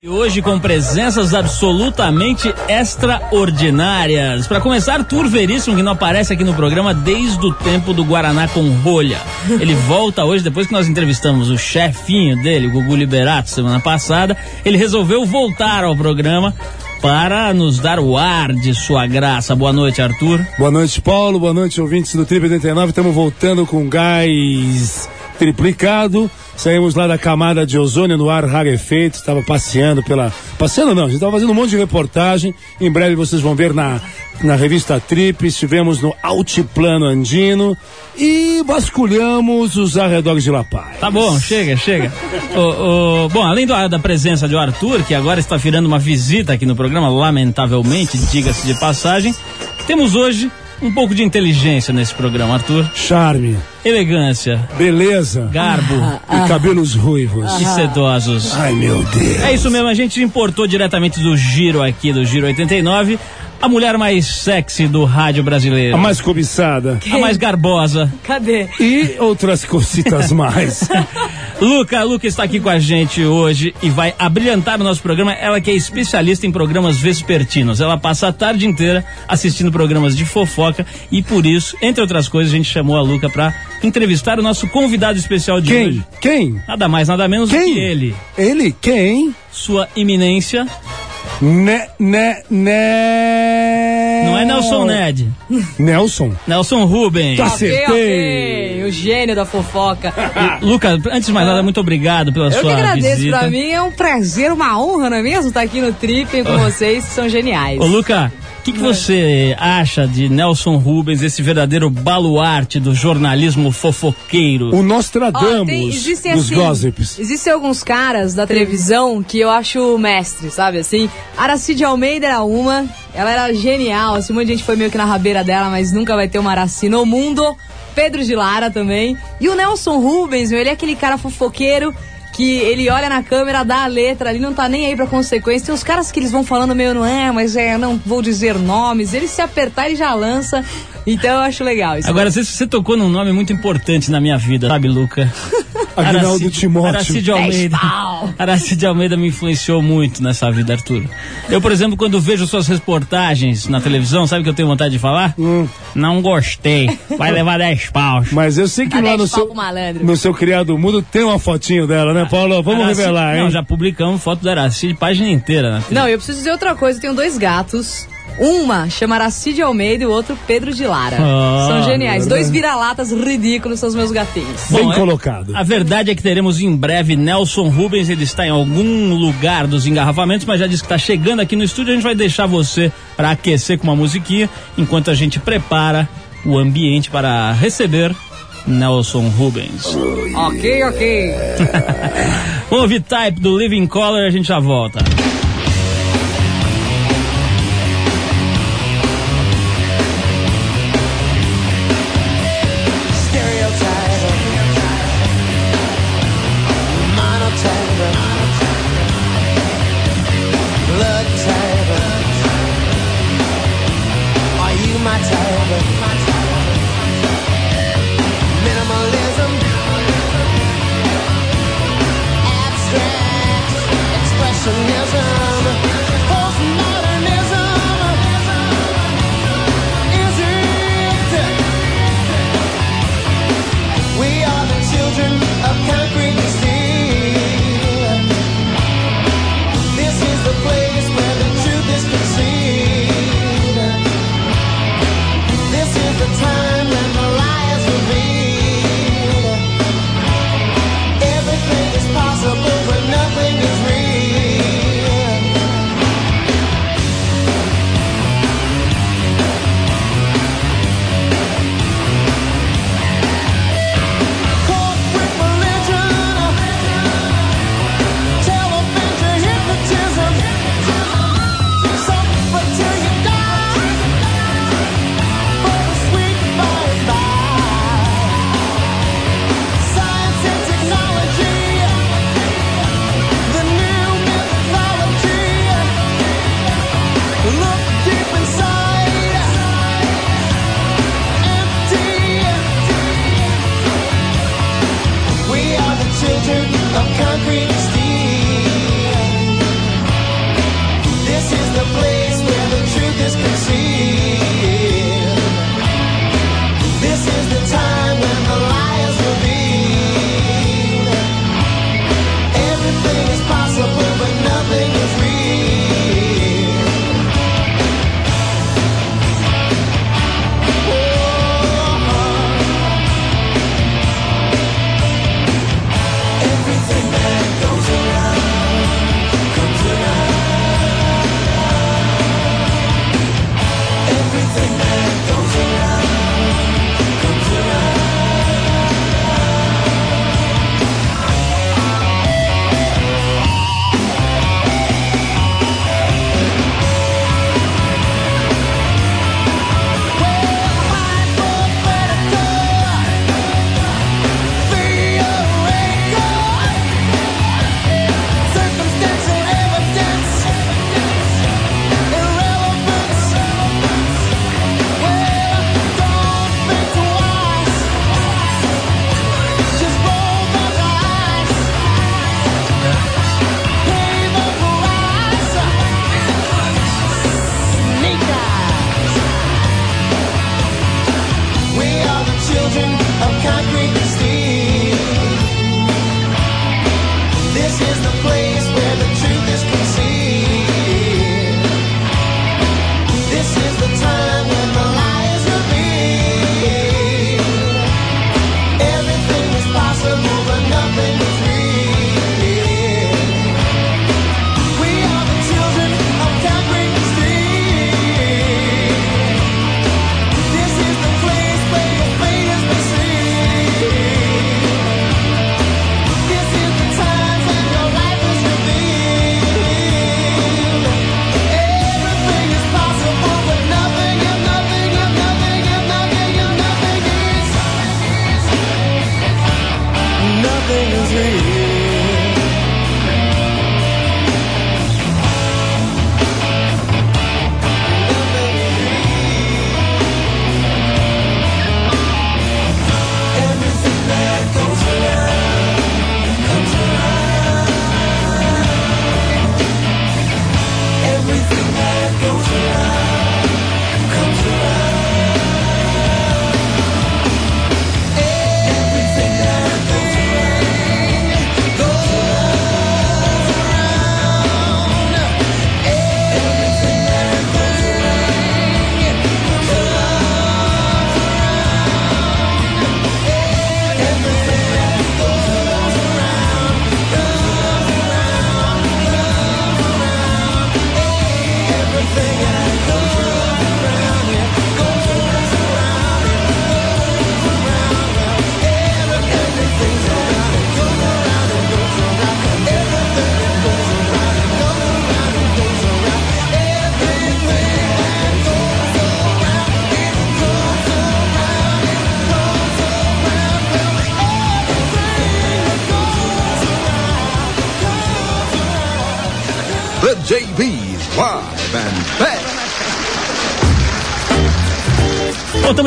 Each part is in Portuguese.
E hoje com presenças absolutamente extraordinárias. Para começar, Arthur Veríssimo, que não aparece aqui no programa desde o tempo do Guaraná com rolha. Ele volta hoje, depois que nós entrevistamos o chefinho dele, o Gugu Liberato, semana passada. Ele resolveu voltar ao programa para nos dar o ar de sua graça. Boa noite, Arthur. Boa noite, Paulo. Boa noite, ouvintes do Trip 89. Estamos voltando com gás triplicado. Saímos lá da camada de ozônio no ar rarefeito, estava passeando pela. Passeando não, a gente estava fazendo um monte de reportagem. Em breve vocês vão ver na, na revista Trip, estivemos no Altiplano Andino e vasculhamos os arredores de La Paz. Tá bom, chega, chega. o, o, bom, além do, da presença de Arthur, que agora está virando uma visita aqui no programa, lamentavelmente, diga-se de passagem, temos hoje um pouco de inteligência nesse programa, Arthur. Charme. Elegância. Beleza. Garbo. Ah, e cabelos ruivos. E sedosos. Ai, meu Deus. É isso mesmo, a gente importou diretamente do Giro aqui, do Giro 89, a mulher mais sexy do rádio brasileiro. A mais cobiçada. A mais garbosa. Cadê? E outras cositas mais. Luca, Luca está aqui com a gente hoje e vai abrilhantar o nosso programa. Ela que é especialista em programas vespertinos. Ela passa a tarde inteira assistindo programas de fofoca e por isso, entre outras coisas, a gente chamou a Luca para entrevistar o nosso convidado especial de Quem? hoje. Quem? Nada mais, nada menos Quem? do que ele. Ele? Quem? Sua iminência. Ne, ne, ne... Não é Nelson Ned. Nelson? Nelson Rubens. Tá Ok, Acertei. ok. O gênio da fofoca. Luca, antes de mais nada, muito obrigado pela Eu que sua agradeço, visita. pra mim é um prazer, uma honra, não é mesmo? Estar aqui no Trip com vocês, que são geniais. Ô, Luca, o que, que você acha de Nelson Rubens, esse verdadeiro baluarte do jornalismo fofoqueiro? O Ó, Nostradamus tem- existem dos assim, gossips. Existem alguns caras da televisão que eu acho mestre, sabe assim? Aracide Almeida era uma, ela era genial, assim, um monte de gente foi meio que na rabeira dela, mas nunca vai ter uma Araci no mundo. Pedro de Lara também. E o Nelson Rubens, meu, ele é aquele cara fofoqueiro que ele olha na câmera, dá a letra ali, não tá nem aí pra consequência. Tem os caras que eles vão falando meio, não é, mas é, não vou dizer nomes. Ele se apertar, ele já lança. Então eu acho legal isso. Agora, você, você tocou num nome muito importante na minha vida, sabe, Luca? Aguinaldo Timóteo. Aracide Almeida. Aracide Almeida me influenciou muito nessa vida, Arthur. Eu, por exemplo, quando vejo suas reportagens na televisão, sabe o que eu tenho vontade de falar? Hum. Não gostei. Vai levar 10 paus. Mas eu sei que Dá lá no seu, no seu criado mudo tem uma fotinho dela, né, Paulo? Vamos Aracide- revelar, hein? Não, já publicamos foto da Aracide, página inteira. Na Não, eu preciso dizer outra coisa. Eu tenho dois gatos. Uma chama Aracide Almeida e o outro Pedro de Lara. Ah, são geniais. Dois vira-latas ridículos são os meus gatinhos. Bem Bom, é- colocado. A verdade é que teremos em breve Nelson Rubens. Ele está em algum lugar dos engarrafamentos, mas já disse que está chegando aqui no estúdio. A gente vai deixar você para aquecer com uma musiquinha enquanto a gente prepara o ambiente para receber Nelson Rubens. Ok, ok. Vamos ouvir Type do Living Color e a gente já volta.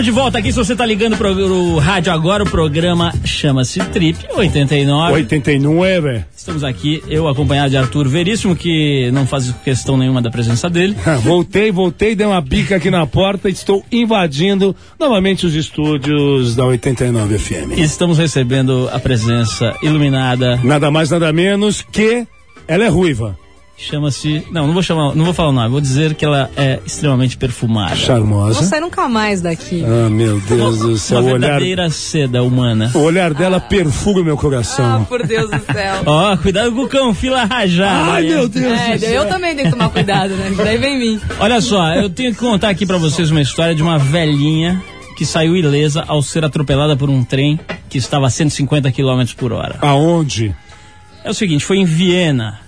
Voltamos de volta aqui. Se você tá ligando pro, pro rádio agora, o programa chama-se Trip 89. 89. Estamos aqui, eu acompanhado de Arthur Veríssimo, que não faz questão nenhuma da presença dele. voltei, voltei, dei uma bica aqui na porta e estou invadindo novamente os estúdios da 89 FM. E estamos recebendo a presença iluminada. Nada mais, nada menos que ela é ruiva. Chama-se. Não, não vou chamar, não vou falar o nome, vou dizer que ela é extremamente perfumada. Vou Charmosa. sair nunca mais daqui. Ah, meu Deus do céu. Uma O olhar, verdadeira seda humana. o olhar dela perfuma meu coração. Ah, por Deus do céu. Ó, cuidado com o cão, fila rajada. Ai, meu Deus É, do céu. eu também tenho que tomar cuidado, né? Daí vem mim. Olha só, eu tenho que contar aqui pra vocês uma história de uma velhinha que saiu ilesa ao ser atropelada por um trem que estava a 150 km por hora. Aonde? É o seguinte, foi em Viena.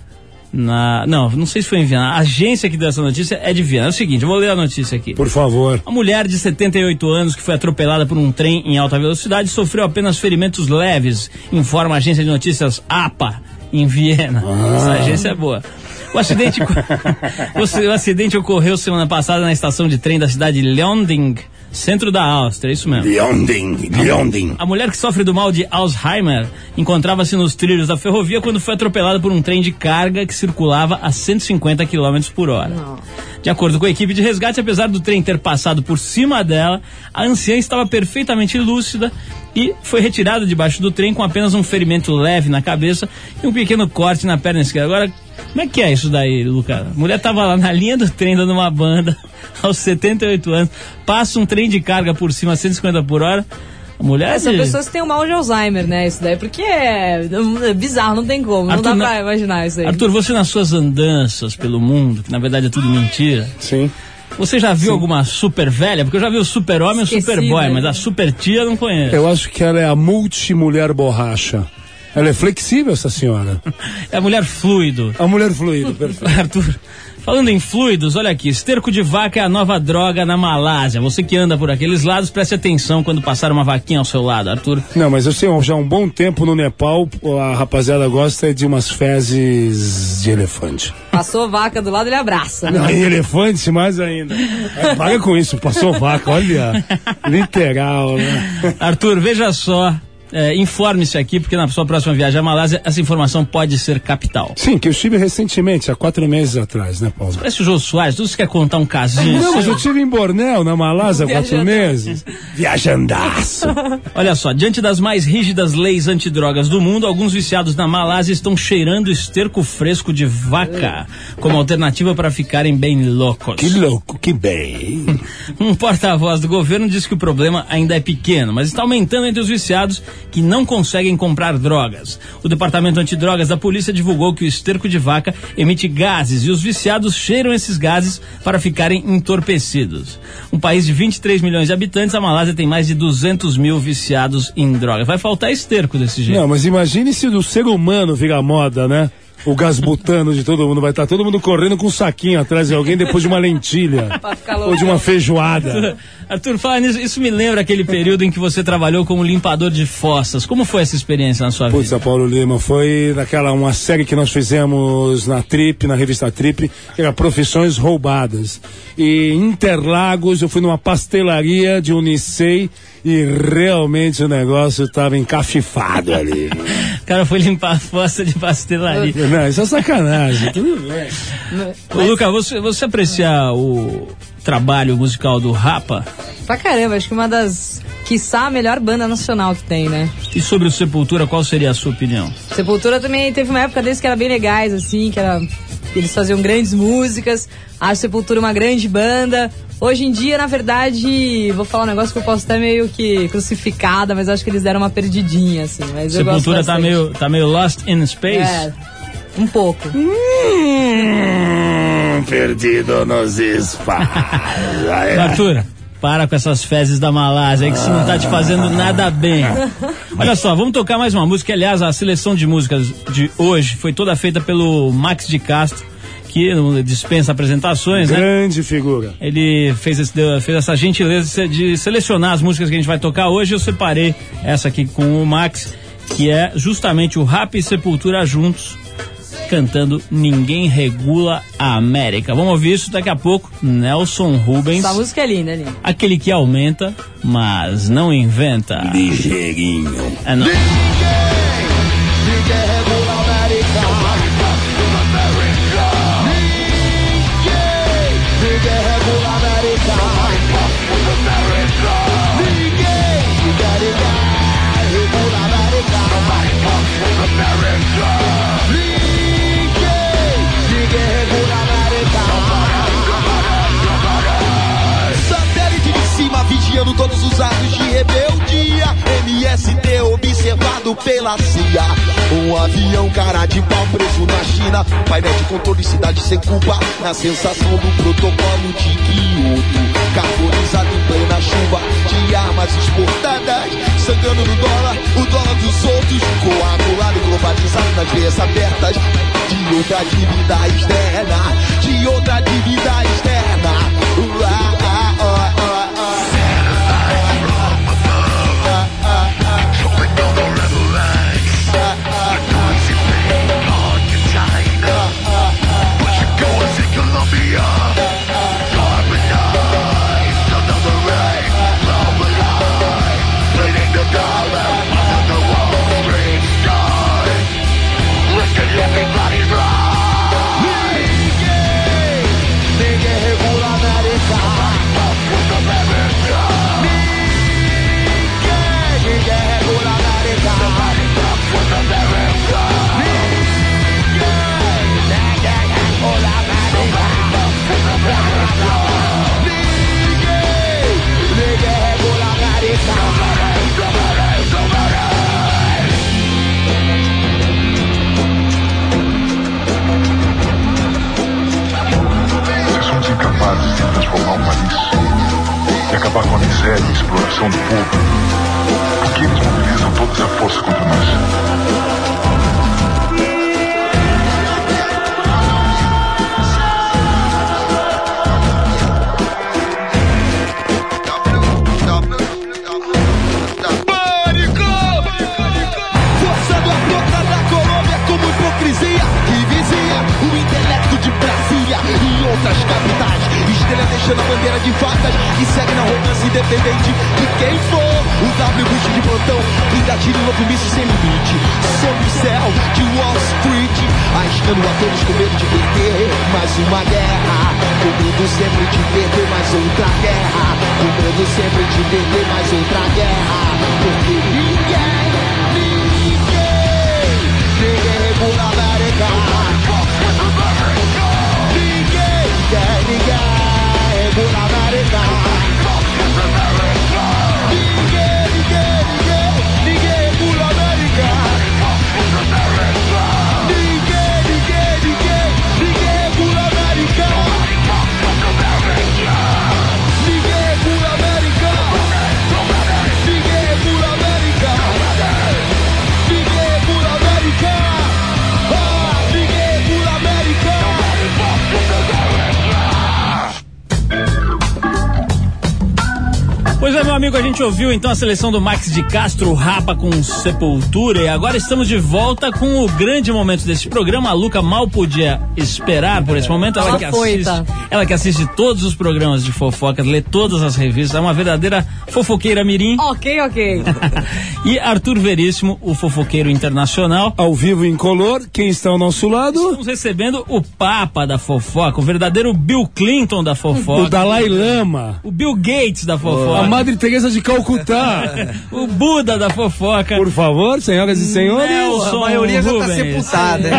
Na, não, não sei se foi em Viena. A agência que deu essa notícia é de Viena. É o seguinte, eu vou ler a notícia aqui. Por favor. Uma mulher de 78 anos que foi atropelada por um trem em alta velocidade sofreu apenas ferimentos leves, informa a agência de notícias APA, em Viena. Essa agência é boa. O acidente, o acidente ocorreu semana passada na estação de trem da cidade de Leonding, centro da Áustria, é isso mesmo. Leonding, Leonding. A mulher que sofre do mal de Alzheimer encontrava-se nos trilhos da ferrovia quando foi atropelada por um trem de carga que circulava a 150 km por hora. De acordo com a equipe de resgate, apesar do trem ter passado por cima dela, a anciã estava perfeitamente lúcida e foi retirada debaixo do trem com apenas um ferimento leve na cabeça e um pequeno corte na perna esquerda. Agora, como é que é isso daí, Lucas? A mulher estava lá na linha do trem dando uma banda aos 78 anos, passa um trem de carga por cima a 150 por hora. A mulher são de- pessoas que têm o mal de Alzheimer, né? Isso daí, porque é, é bizarro, não tem como. Não Arthur, dá na- pra imaginar isso aí. Arthur, você nas suas andanças pelo mundo, que na verdade é tudo mentira, Sim. você já viu alguma super velha? Porque eu já vi o super homem e o super boy, mas né? a super tia eu não conheço. Eu acho que ela é a multimulher borracha. Ela é flexível, essa senhora. É a mulher fluido. A mulher fluido, perfeito. Arthur, falando em fluidos, olha aqui, esterco de vaca é a nova droga na Malásia. Você que anda por aqueles lados, preste atenção quando passar uma vaquinha ao seu lado, Arthur. Não, mas eu sei, já há um bom tempo no Nepal, a rapaziada gosta de umas fezes de elefante. Passou vaca do lado, ele abraça. né? Não, e elefante mais ainda. Ai, Para com isso, passou vaca, olha. Literal, né? Arthur, veja só. É, Informe-se aqui, porque na sua próxima viagem à Malásia, essa informação pode ser capital. Sim, que eu estive recentemente, há quatro meses atrás, né, Paulo? Parece o Jô Soares, tudo você quer contar um casinho. Não, mas eu estive em Bornéu, na Malásia, há quatro meses. Viajandaço. Olha só, diante das mais rígidas leis antidrogas do mundo, alguns viciados na Malásia estão cheirando esterco fresco de vaca como alternativa para ficarem bem loucos. Que louco, que bem. Um porta-voz do governo disse que o problema ainda é pequeno, mas está aumentando entre os viciados que não conseguem comprar drogas. O Departamento Antidrogas da polícia divulgou que o esterco de vaca emite gases e os viciados cheiram esses gases para ficarem entorpecidos. Um país de 23 milhões de habitantes, a Malásia tem mais de 200 mil viciados em drogas. Vai faltar esterco desse jeito. Não, mas imagine se do ser humano virar moda, né? O gás butano de todo mundo. Vai estar todo mundo correndo com um saquinho atrás de alguém depois de uma lentilha. Ou de uma feijoada. Arthur, fala nisso, isso me lembra aquele período em que você trabalhou como limpador de fossas. Como foi essa experiência na sua Putz, vida? a Paulo Lima, foi naquela uma série que nós fizemos na Trip, na revista Trip, que era Profissões Roubadas. E em Interlagos, eu fui numa pastelaria de Unicei e realmente o negócio estava encafifado ali. O cara foi limpar a fossa de pastelaria. Não, isso é sacanagem. Tudo bem. Ô, Luca, você, você aprecia o trabalho musical do Rapa? Pra caramba, acho que uma das. Quiçá a melhor banda nacional que tem, né? E sobre o Sepultura, qual seria a sua opinião? Sepultura também teve uma época deles que era bem legais, assim, que era. Eles faziam grandes músicas. Acho Sepultura uma grande banda. Hoje em dia, na verdade, vou falar um negócio que eu posso estar meio que crucificada, mas acho que eles deram uma perdidinha, assim. Mas eu gosto Sepultura tá meio, tá meio lost in space? É, um pouco. Hum, perdido nos espaços. Arthur, para com essas fezes da Malásia, aí que isso não tá te fazendo nada bem. Olha só, vamos tocar mais uma música. Aliás, a seleção de músicas de hoje foi toda feita pelo Max de Castro, que dispensa apresentações, né? Grande figura. Ele fez, esse- deu- fez essa gentileza de selecionar as músicas que a gente vai tocar hoje. Eu separei essa aqui com o Max, que é justamente o Rap e Sepultura juntos. Cantando Ninguém Regula a América. Vamos ouvir isso daqui a pouco. Nelson Rubens. Essa música é linda, linda. Aquele que aumenta, mas não inventa. Ligeirinho. É, não. Cima vigiando todos os atos de rebeldia. Observado pela CIA. Um avião cara de pau preso na China. Painel de controle cidade sem culpa. Na sensação do protocolo de Kyoto. Carbonizado em plena chuva de armas exportadas. Sangrando no dólar, o dólar dos outros. Coagulado, globalizado nas veias abertas. De outra dívida externa. De outra dívida externa. Uá, miséria e a exploração do povo. Por que eles mobilizam toda essa força contra nós? Deixando a bandeira de facas e segue na arrogância independente de quem for. O W Bush de plantão que gatilha um novo míssil sem limite. Sob o céu de Wall Street, arriscando a todos com medo de perder mais uma guerra. Com medo sempre de perder mais outra guerra. Com medo sempre de perder mais outra guerra. Porque ninguém, ninguém, ninguém a América. Ninguém regula Pois é, meu amigo, a gente ouviu então a seleção do Max de Castro Rapa com Sepultura e agora estamos de volta com o grande momento desse programa. A Luca mal podia esperar por esse momento. Ela, Ela que foi, assiste, tá? ela que assiste todos os programas de fofoca, lê todas as revistas, é uma verdadeira fofoqueira mirim. Ok, ok. e Arthur Veríssimo, o fofoqueiro internacional. Ao vivo em color, quem está ao nosso lado? Estamos recebendo o Papa da fofoca, o verdadeiro Bill Clinton da fofoca. O Dalai Lama. O Bill Gates da A fofoca. Madre Teresa de Calcutá. o Buda da fofoca. Por favor, senhoras e senhores. Nelson A maioria já tá sepultada, hein?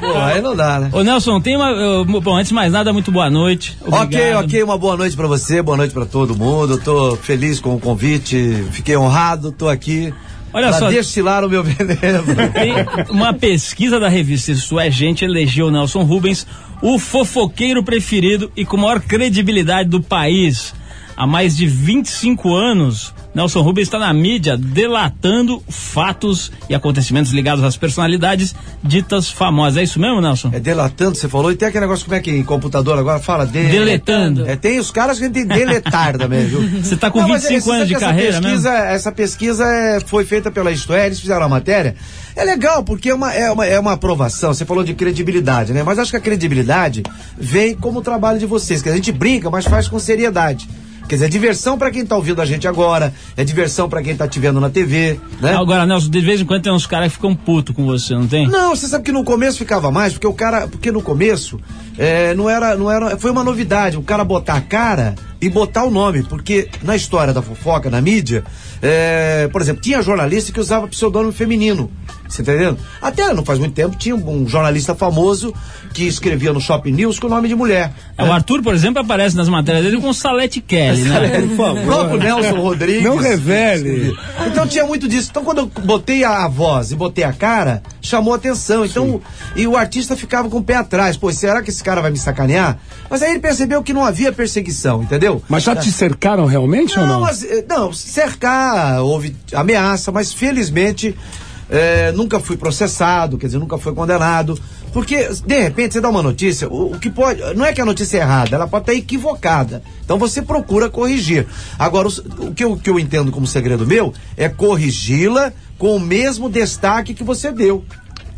Pô, aí não dá, né? Ô Nelson, tem uma. Bom, antes de mais nada, muito boa noite. Ok, Obrigado. ok, uma boa noite pra você, boa noite pra todo mundo. Tô feliz com o convite, fiquei honrado, tô aqui. Olha pra só. destilar o meu veneno. Tem uma pesquisa da revista Isso é Gente elegeu Nelson Rubens o fofoqueiro preferido e com maior credibilidade do país. Há mais de 25 anos, Nelson Rubens está na mídia delatando fatos e acontecimentos ligados às personalidades ditas famosas. É isso mesmo, Nelson? É delatando, você falou, e tem aquele negócio, como é que em computador agora fala? De... Deletando. É, tem os caras que tem deletar também, viu? Você tá com Não, mas 25 você anos de carreira pesquisa, Essa pesquisa é, foi feita pela Isto É, eles fizeram a matéria. É legal, porque é uma, é, uma, é uma aprovação, você falou de credibilidade, né? Mas acho que a credibilidade vem como o trabalho de vocês, que a gente brinca, mas faz com seriedade. Quer dizer, é diversão pra quem tá ouvindo a gente agora, é diversão pra quem tá te vendo na TV, né? Agora, Nelson, de vez em quando tem uns caras que ficam putos com você, não tem? Não, você sabe que no começo ficava mais, porque o cara, porque no começo é, não era, não era, foi uma novidade, o cara botar a cara e botar o nome, porque na história da fofoca, na mídia, é, por exemplo, tinha jornalista que usava pseudônimo feminino, você tá entendendo? Até não faz muito tempo tinha um jornalista famoso que escrevia no Shopping News com o nome de mulher. É, o Arthur, por exemplo, aparece nas matérias dele com Salete Kelly, né? Por favor. O próprio Nelson Rodrigues. Não revele. Então tinha muito disso. Então quando eu botei a, a voz e botei a cara, chamou atenção. Então, e o artista ficava com o pé atrás. Pô, será que esse cara vai me sacanear? Mas aí ele percebeu que não havia perseguição, entendeu? Mas já te cercaram realmente ou Não, não? mas, eh, não, cercar, houve ameaça, mas felizmente eh, nunca fui processado, quer dizer, nunca fui condenado. Porque, de repente, você dá uma notícia, o, o que pode. Não é que a notícia é errada, ela pode estar equivocada. Então você procura corrigir. Agora, os- o, que eu, o que eu entendo como segredo meu é corrigi-la com o mesmo destaque que você deu.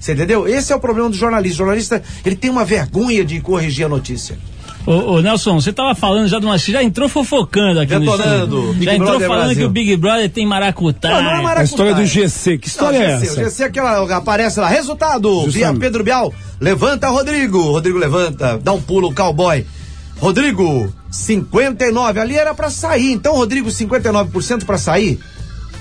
Você entendeu? Esse é o problema do jornalista. O jornalista, ele tem uma vergonha de corrigir a notícia. Ô, ô, Nelson, você tava falando já de uma. Já entrou fofocando aqui Detonando, no estúdio. Já entrou Brother falando Brasil. que o Big Brother tem maracutá. Não, não é maracutá. A história do GC, que história Não, é GC, essa? O GC é aquela, aparece lá, resultado, Bia, Justamente. Pedro Bial, levanta Rodrigo, Rodrigo levanta, dá um pulo, cowboy. Rodrigo, 59, ali era pra sair, então Rodrigo 59% pra sair.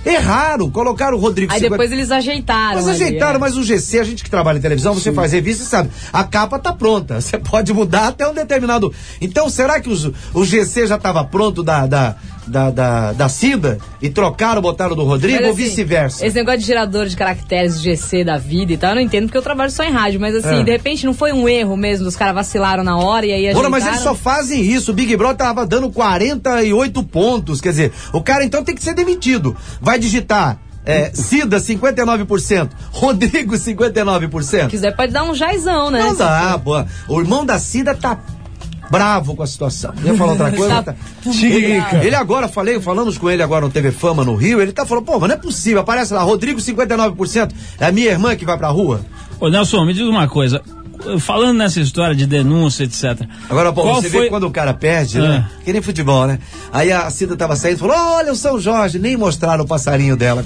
Erraram, colocaram o Rodrigo Aí 50. depois eles ajeitaram. Mas ali, ajeitaram, é. mas o GC, a gente que trabalha em televisão, você faz revista e sabe, a capa tá pronta. Você pode mudar até um determinado. Então, será que os- o GC já estava pronto da, da, da, da, da Cida e trocaram, botaram do Rodrigo Mas, ou assim, vice-versa? Esse negócio de gerador de caracteres, GC da vida e tal, eu não entendo porque eu trabalho só em rádio, mas assim, É. de repente não foi um erro mesmo, os caras vacilaram na hora e aí Ora, ajeitaram. mas eles só fazem isso. O Big Brother tava dando 48 pontos. Quer dizer, o cara então tem que ser demitido. Vai digitar é, Cida 59%, Rodrigo 59%. quiser pode dar um jaizão, né? Não dá, pô. O irmão da Cida tá bravo com a situação. Ia falar outra coisa? Tá tá. Ele, agora, falei, falamos com ele agora no TV Fama no Rio, ele tá falando, pô, mas não é possível, aparece lá, Rodrigo 59%, é a minha irmã que vai pra rua. Ô, Nelson, me diz uma coisa. Falando nessa história de denúncia, etc. Agora, pô, Qual você foi... vê quando o cara perde, né? Que nem futebol, né? Aí a Cida tava saindo e falou: Olha o São Jorge, nem mostraram o passarinho dela.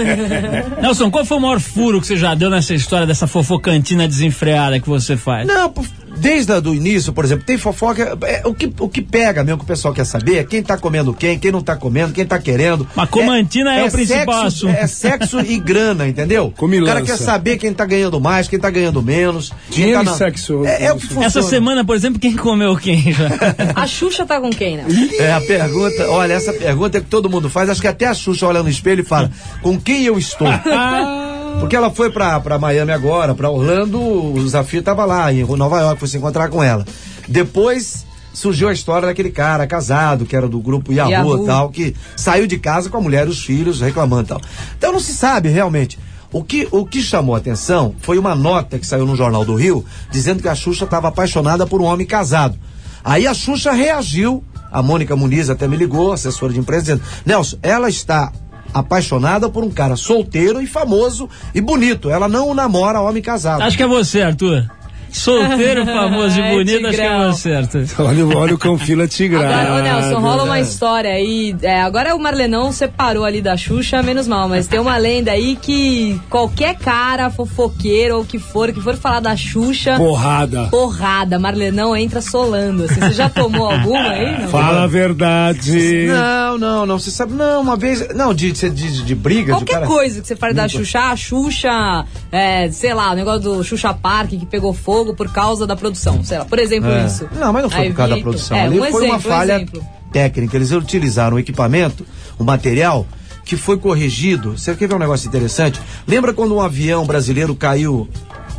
Nelson, qual foi o maior furo que você já deu nessa história dessa fofocantina desenfreada que você faz? Não, desde o início, por exemplo, tem fofoca. é, o, que, o que pega mesmo que o pessoal quer saber é quem tá comendo quem, quem não tá comendo, quem tá querendo. Mas comantina é o principal sexo. É sexo e grana, entendeu? O Comilança. cara quer saber quem tá ganhando mais, quem tá ganhando menos. quem Dinheiro tá e na- sexo. É, é o que funciona. Essa semana, por exemplo, quem comeu quem já? A Xuxa tá com quem, né? É a pergunta, olha, essa pergunta é que todo mundo faz, acho que até a Xuxa olha no espelho e fala, com quem eu estou? Porque ela foi pra, pra Miami agora, pra Orlando, o Zafir tava lá, em Nova York, foi se encontrar com ela. Depois surgiu a história daquele cara casado, que era do grupo Yahoo, Yahoo. e tal, que saiu de casa com a mulher e os filhos reclamando e tal. Então não se sabe realmente. O que, o que chamou a atenção foi uma nota que saiu no Jornal do Rio, dizendo que a Xuxa estava apaixonada por um homem casado. Aí a Xuxa reagiu, a Mônica Muniz até me ligou, assessora de imprensa, dizendo: Nelson, ela está apaixonada por um cara solteiro e famoso e bonito. Ela não namora homem casado. Acho que é você, Arthur. Solteiro, famoso e É, bonito, acho que é você, Arthur. Olha, olha o Canfila Tigrado. Agora, ô Nelson, rola uma história aí. é, agora o Marlenão separou ali da Xuxa, menos mal, mas tem uma lenda aí que qualquer cara, fofoqueiro ou que for, que for falar da Xuxa, Porrada. porrada, Marlenão entra solando. Assim, você já tomou alguma aí? Não? Fala a verdade. Não, não, não. Você sabe, não, uma vez. Não, de, de, de, de briga, de Qualquer cara. coisa que você fale da Xuxa, ah, Xuxa, é, sei lá, o negócio do Xuxa Park que pegou fogo por causa da produção, sei lá, por exemplo, É. isso. Não, mas não foi Aí por causa da produção. É, Ali um foi uma exemplo, um falha exemplo. técnica. Eles utilizaram o equipamento, o material, que foi corrigido. Você quer ver um negócio interessante? Lembra quando um avião brasileiro caiu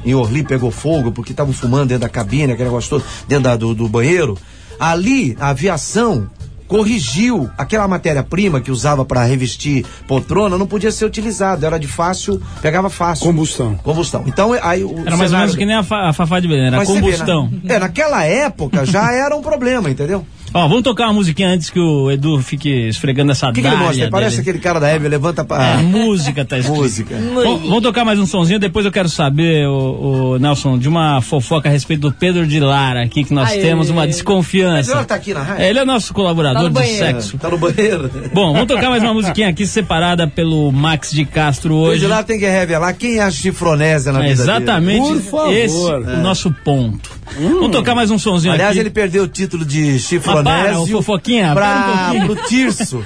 em Orly, pegou fogo, porque estavam fumando dentro da cabine, aquele negócio todo, dentro da- do, do banheiro? Ali, a aviação corrigiu aquela matéria-prima que usava para revestir poltrona, não podia ser utilizado, era de fácil, pegava fácil. Combustão. Combustão. Então, aí o Era mais ou menos que nem a, fa- a Fafá de Belém, era Mas vê, combustão. na- é, naquela época já era um problema, entendeu? Ó, vamos tocar uma musiquinha antes que o Edu fique esfregando essa O que, que ele mostra? Ele parece dele. aquele cara da Hebe, levanta pra. É, música tá escrito. Música. Bom, vamos tocar mais um sonzinho, depois eu quero saber, o, Nelson, de uma fofoca a respeito do Pedro de Lara aqui, que nós Aê. temos uma desconfiança. ela tá aqui na rádio? É, Ele é nosso colaborador Tá no de banheiro. sexo. Tá no banheiro. Bom, vamos tocar mais uma musiquinha aqui separada pelo Max de Castro Hoje hoje. lá tem que revelar quem é a chifronésia na É vida exatamente Por favor. esse o nosso ponto. Vamos tocar mais um sonzinho dele. Aliás, aqui. ele perdeu o título de Mas para, ô fofoquinha, para um pra, pouquinho. pro Tirso.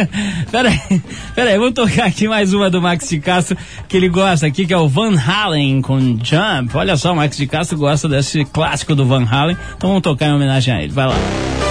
pera aí, pera aí, vamos tocar aqui mais uma do Max de Castro que ele gosta aqui, que é o Van Halen com Jump. Olha só, o Max de Castro gosta desse clássico do Van Halen, então vamos tocar em homenagem a ele. Vai lá.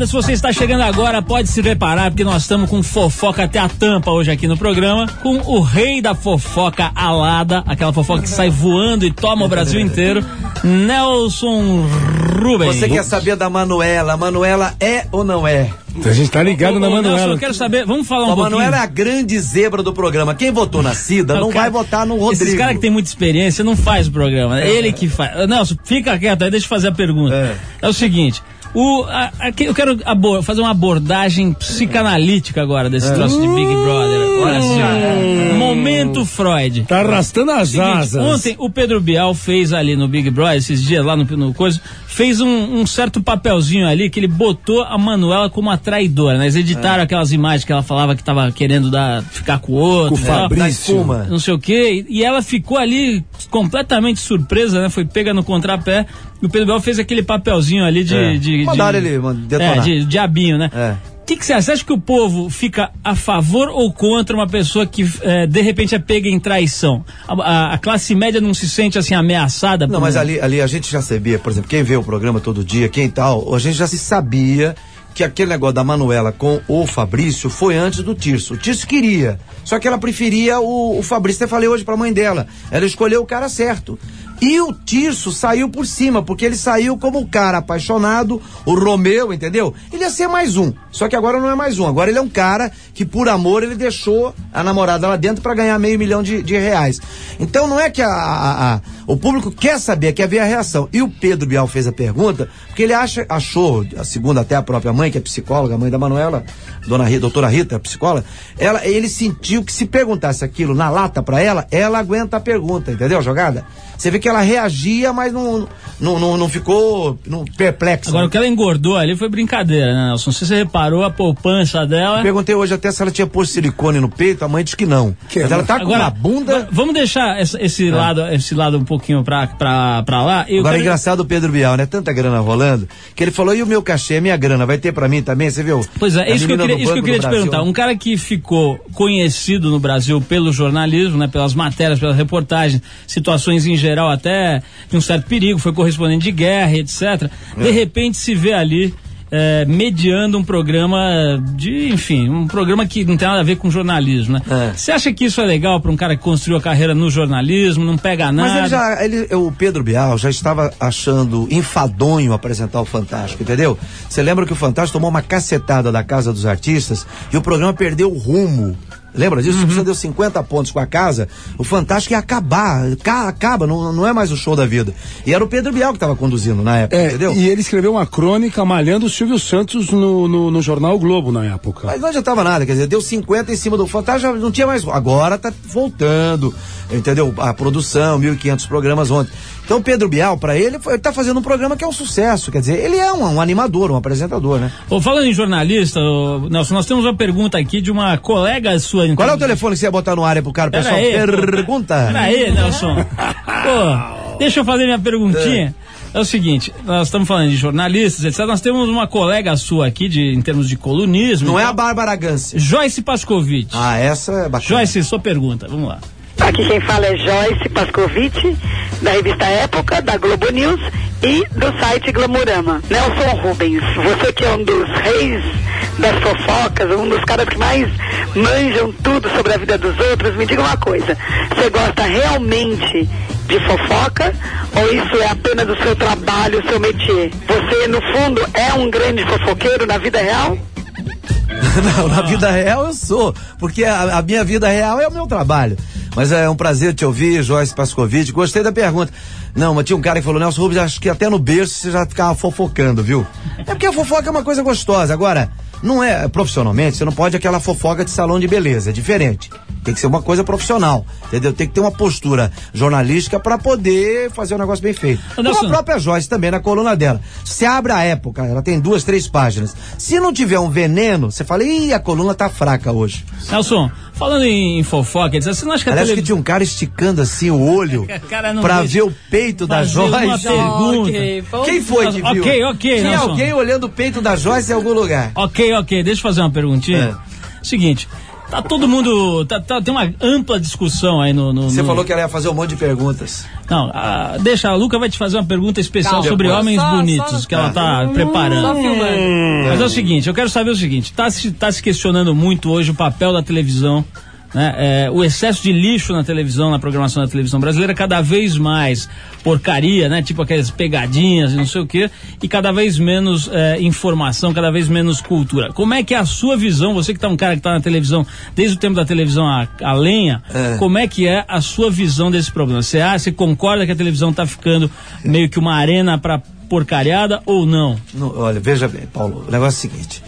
Camarada, se você está chegando agora, pode se preparar, porque nós estamos com fofoca até a tampa hoje aqui no programa, com o rei da fofoca alada, aquela fofoca que sai voando e toma o Brasil inteiro, Nelson Rubens. Você quer saber da Manuela? A Manuela é ou não é? A gente tá ligado Ô, na ô, Nelson, Manuela. eu quero saber, vamos falar um a pouquinho. Manuela é a grande zebra do programa. Quem votou na Cida É, não o cara- vai votar no Rodrigo. Esses caras que tem muita experiência não faz o programa. É ele que faz. Nelson, fica quieto aí, deixa eu fazer a pergunta. É. É, o seguinte. O, a- aqui eu quero abor- fazer uma abordagem psicanalítica agora É. desse troço de Big Brother. Olha assim, Hum. Momento Freud. Tá arrastando as Seguinte, asas. ontem o Pedro Bial fez ali no Big Brother, esses dias lá no, no coisa, fez um, um certo papelzinho ali que ele botou a Manuela como a traidora, né? Eles editaram aquelas imagens que ela falava que tava querendo dar, ficar com o outro. Com o e tal. Fabrício. Não sei o quê. E ela ficou ali completamente surpresa, né? Foi pega no contrapé. E o Pedro Bial fez aquele papelzinho ali de. É. de, de Mandaram ele mano, detonar. É, de diabinho, né? É. O que, que você acha? Você acha que o povo fica a favor ou contra uma pessoa que eh, de repente é pega em traição? A, a- a classe média não se sente assim ameaçada? Não, mas ali, ali a gente já sabia, por exemplo, quem vê o programa todo dia, quem tal, a gente já se sabia que aquele negócio da Manuela com o Fabrício foi antes do Tirso. O Tirso queria, só que ela preferia o, o Fabrício. Até falei hoje pra mãe dela. Ela escolheu o cara certo. E o Tirso saiu por cima, porque ele saiu como o cara apaixonado, o Romeu, entendeu? Ele ia ser mais um. Só que agora não é mais um. Agora ele é um cara que, por amor, ele deixou a namorada lá dentro pra ganhar meio milhão de, de reais. Então não é que a, a- a- o público quer saber, quer ver a reação. E o Pedro Bial fez a pergunta, porque ele acha, achou, a segunda até a própria mãe, que é psicóloga, a mãe da Manuela, dona Rita, doutora Rita, psicóloga, ela, ele sentiu que se perguntasse aquilo na lata pra ela, ela aguenta a pergunta, entendeu jogada? Você vê que ela reagia, mas não, não, não, não ficou não, perplexa. Agora, o que ela engordou ali foi brincadeira, né, Nelson? Se você reparou a poupança dela. Perguntei hoje até se ela tinha posto silicone no peito, a mãe disse que não. Que Mas ela tá com Agora, uma bunda. va- Vamos deixar essa- esse, lado, esse lado um pouquinho pra, pra, pra lá. Eu Agora é quero- engraçado o Pedro Bial, né? Tanta grana rolando, que ele falou, e o meu cachê, a minha grana, vai ter pra mim também? Você viu? Pois é, A isso que eu queria, isso que eu queria te Brasil. perguntar. Um cara que ficou conhecido no Brasil pelo jornalismo, né, pelas matérias, pelas reportagens, situações em geral até de um certo perigo, foi correspondente de guerra, etc. É. De repente se vê ali eh, mediando um programa de, enfim, um programa que não tem nada a ver com jornalismo, né? É. Você acha que isso é legal para um cara que construiu a carreira no jornalismo, não pega nada? Mas ele já, ele, o Pedro Bial já estava achando enfadonho apresentar o Fantástico, entendeu? Você lembra que o Fantástico tomou uma cacetada da Casa dos Artistas e o programa perdeu o rumo. Lembra disso? Uhum. Você deu 50 pontos com a casa, o Fantástico ia acabar, ca- acaba, não, não é mais o show da vida. E era o Pedro Bial que estava conduzindo na época, É, entendeu? e ele escreveu uma crônica malhando o Silvio Santos no, no, no jornal o Globo na época. Mas não adiantava nada, quer dizer, deu 50 em cima do Fantástico, já não tinha mais. Agora tá voltando, entendeu? A produção, 1.500 programas ontem. Então, o Pedro Bial, pra ele, foi- ele tá fazendo um programa que é um sucesso, quer dizer, ele é um, um animador, um apresentador, né? Ô, falando em jornalista, ô, Nelson, nós temos uma pergunta aqui de uma colega sua. Qual é o telefone que você ia botar no ar aí pro cara? Pessoal aí, pergunta. Pera aí, Nelson. Pô, deixa eu fazer minha perguntinha. É o seguinte, nós estamos falando de jornalistas, etc. Nós temos uma colega sua aqui, de, em termos de colunismo. Não é a então. Bárbara Gance. Joyce Pascovitch. Ah, essa é bacana. Joyce, sua pergunta, vamos lá. Aqui quem fala é Joyce Pascovitch, da revista Época, da Globo News e do site Glamurama. Nelson Rubens, você que é um dos reis das fofocas, um dos caras que mais manjam tudo sobre a vida dos outros, me diga uma coisa, você gosta realmente de fofoca ou isso é apenas o seu trabalho, o seu métier? Você, no fundo, é um grande fofoqueiro na vida real? Não, na vida real eu sou, porque a, a minha vida real é o meu trabalho. Mas é um prazer te ouvir, Joyce Pascovitch. Gostei da pergunta. Não, mas tinha um cara que falou, Nelson Rubens, acho que até no berço você já ficava fofocando, viu? É porque a fofoca é uma coisa gostosa. Agora, não é profissionalmente, você não pode aquela fofoca de salão de beleza, é diferente. Tem que ser uma coisa profissional, entendeu? Tem que ter uma postura jornalística para poder fazer o negócio bem feito. Como Nelson. a própria Joyce também na coluna dela. Se abre a época, ela tem duas, três páginas. Se não tiver um veneno, você fala, ih, a coluna tá fraca hoje. Nelson, falando em, em fofoca, etc. Você não acha que a Aliás, que tele- tinha um cara esticando assim o olho deixa ver o peito da Joyce. pergunta. Ok, vamos- Quem foi que viu? Ok, ok, Tinha Nelson. alguém olhando o peito da Joyce em algum lugar. Ok, ok, deixa eu fazer uma perguntinha. É. Seguinte, Tá todo mundo. Tá, tá- tem uma ampla discussão aí no. no Você no- falou que ela ia fazer um monte de perguntas. Não, ah, deixa, a Luca vai te fazer uma pergunta especial Calma. sobre Depois. homens Só- bonitos só- que ela tá Só preparando. filmando. Mas é o seguinte, eu quero saber o seguinte: tá se, tá se questionando muito hoje o papel da televisão. Né? É, o excesso de lixo na televisão, na programação da televisão brasileira, cada vez mais porcaria, né? Tipo aquelas pegadinhas e não sei o quê, e cada vez menos é, informação, cada vez menos cultura. Como é que é a sua visão, você que tá um cara que tá na televisão desde o tempo da televisão a, a lenha, É. como é que é a sua visão desse problema? Você, acha, você concorda que a televisão tá ficando meio que uma arena pra porcariada ou não? Não, olha, veja bem, Paulo, o negócio é o seguinte.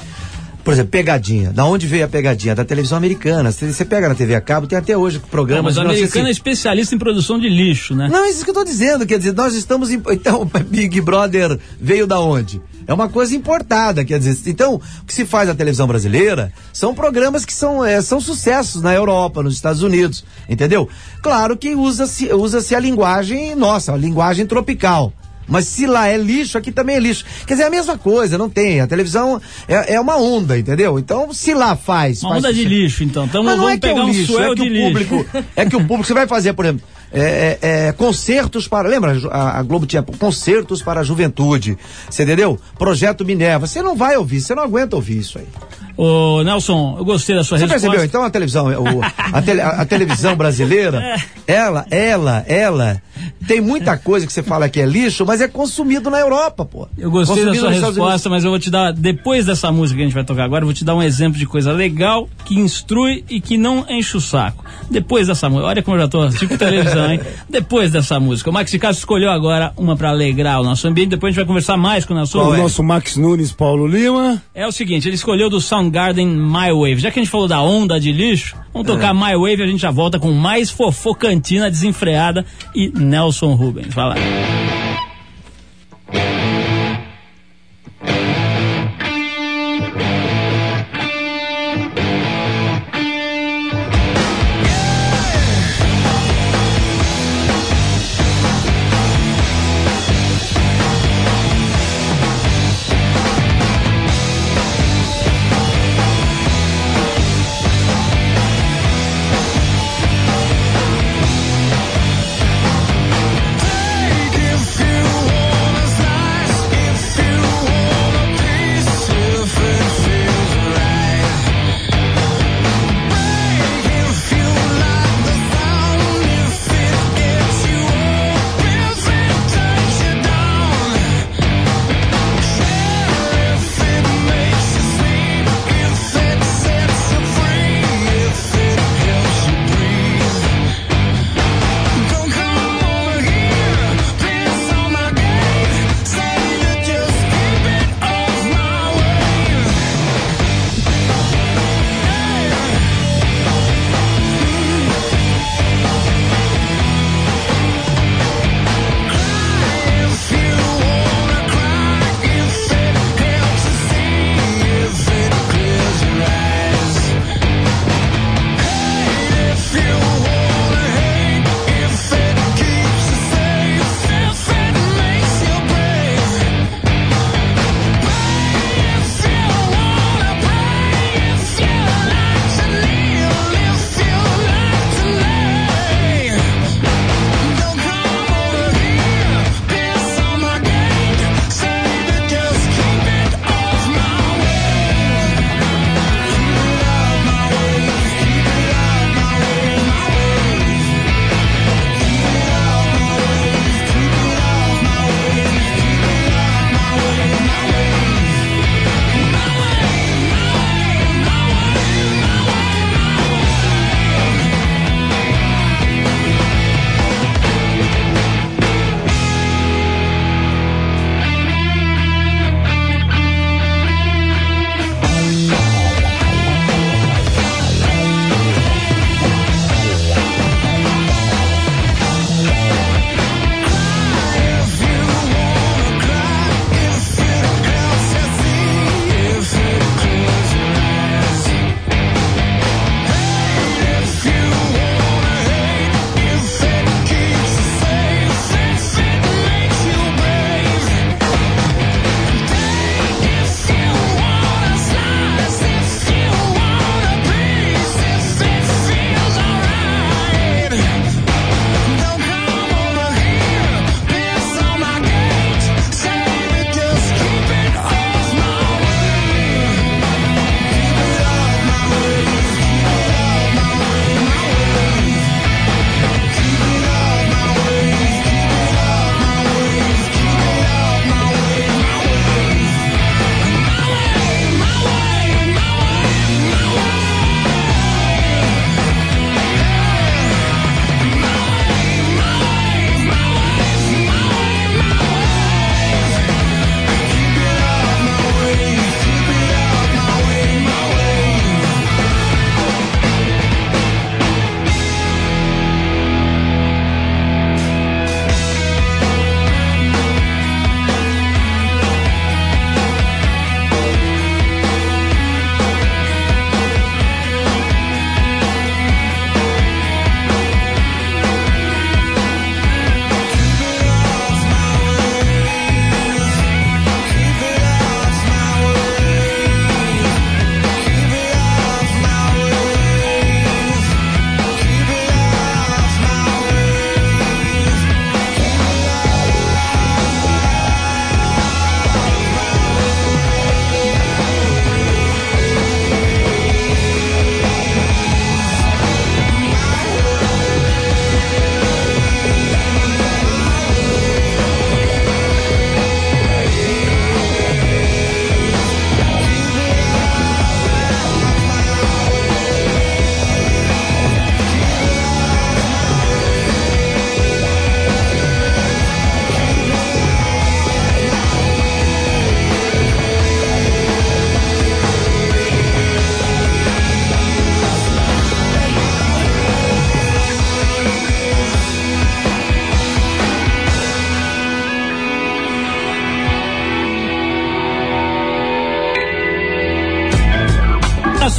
Por exemplo, pegadinha. Da onde veio a pegadinha? Da televisão americana. Se Você pega na TV a cabo, tem até hoje Não, programas mas o de americano é 1950. especialista em produção de lixo, né? Não, é isso que eu tô dizendo. Quer dizer, nós estamos. Em, então, Big Brother veio da onde? É uma coisa importada, quer dizer. Então, o que se faz na televisão brasileira são programas que são, é, são sucessos na Europa, nos Estados Unidos, entendeu? Claro que usa-se usa a linguagem nossa, a linguagem tropical. Mas se lá é lixo, aqui também é lixo. Quer dizer, é a mesma coisa, não tem. A televisão é, é uma onda, entendeu? Então, se lá faz. Uma faz onda de lixo, então. Tamo, mas não é que é um lixo, é que o lixo. público, é que o público, você vai fazer, por exemplo, é, é, é, concertos para, lembra, a, a Globo tinha concertos para a juventude, você entendeu? Projeto Minerva, você não vai ouvir, você não aguenta ouvir isso aí. Ô, Nelson, eu gostei da sua Você resposta. percebeu? Então a televisão, o- a, tele- a- televisão brasileira, É. ela, ela, ela, tem muita coisa que você fala que é lixo, mas é consumido na Europa, pô. Eu gostei da Consumido sua Estados Unidos. resposta, mas eu vou te dar, depois dessa música que a gente vai tocar agora, eu vou te dar um exemplo de coisa legal, que instrui e que não enche o saco. Depois dessa música, olha como eu já tô, tipo televisão, hein? Depois dessa música. O Max Castro escolheu agora uma pra alegrar o nosso ambiente, depois a gente vai conversar mais com o Nelson. O é? nosso Max Nunes, Paulo Lima. É o seguinte, ele escolheu do Soundgarden My Wave. Já que a gente falou da onda de lixo, vamos É. tocar My Wave e a gente já volta com mais fofocantina desenfreada e Nelson Rubens. Vai lá.